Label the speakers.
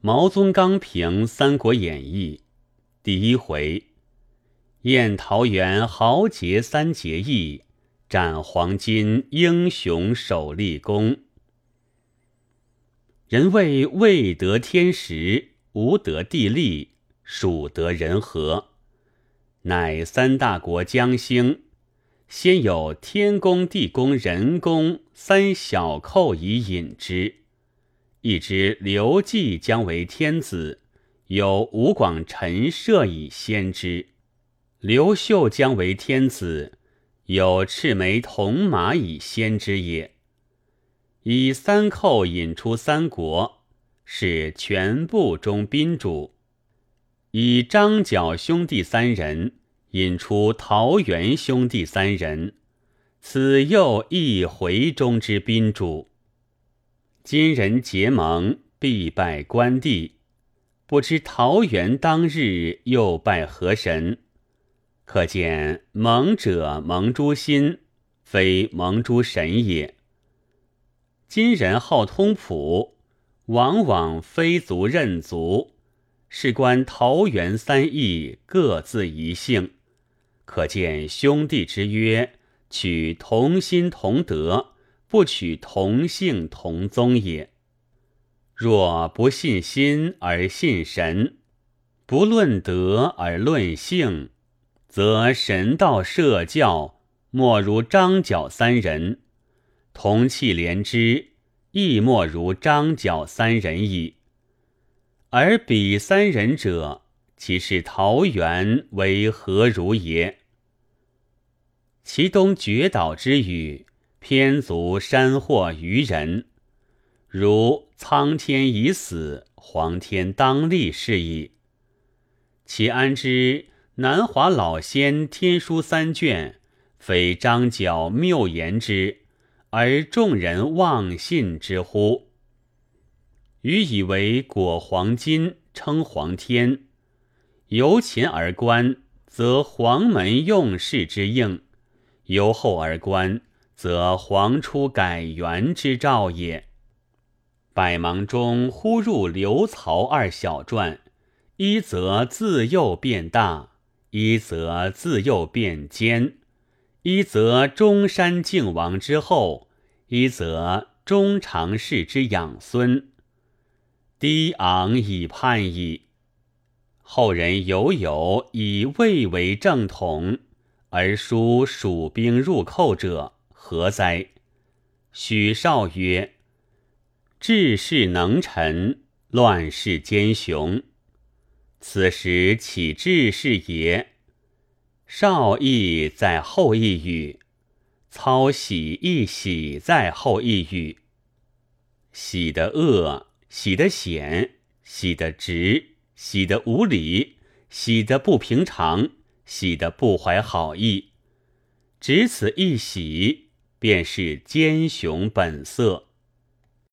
Speaker 1: 毛宗刚评《三国演义》第一回：宴桃园豪杰三结义，斩黄巾英雄首立功。人谓未得天时，无得地利，蜀得人和。乃三大国将兴，先有天公、地公、人公三小寇以引之。一知刘季将为天子，有吴广、陈涉以先之；刘秀将为天子，有赤眉、铜马以先之也。以三寇引出三国，是全部中宾主；以张角兄弟三人引出桃园兄弟三人，此又一回中之宾主。今人结盟，必拜关帝。不知桃园当日又拜何神？可见盟者盟诸心，非盟诸神也。今人好通谱，往往非族认族，事关桃园三义各自一姓，可见兄弟之约，取同心同德。不取同姓同宗也。若不信心而信神，不论德而论性，则神道社教莫如张角三人，同气连枝，亦莫如张角三人矣。而彼三人者，其是桃园为何如也？其东绝岛之语。偏足山祸于人，如苍天已死，黄天当立是矣。其安知南华老仙天书三卷，非张角谬言之，而众人妄信之乎？予以为果黄金称黄天，由前而观，则黄门用事之应；由后而观。则皇出改元之兆也。百忙中忽入刘曹二小传，一则自幼变大，一则自幼变奸，一则中山靖王之后，一则中常侍之养孙。低昂以叛矣。后人犹有以魏为正统，而书蜀兵入寇者。何哉？许绍曰：“治世能臣，乱世奸雄。此时岂治世也？”绍亦在后一语，操喜亦喜在后一语。喜的恶，喜的险，喜的直，喜的无理，喜的不平常，喜的不怀好意。只此一喜。便是奸雄本色。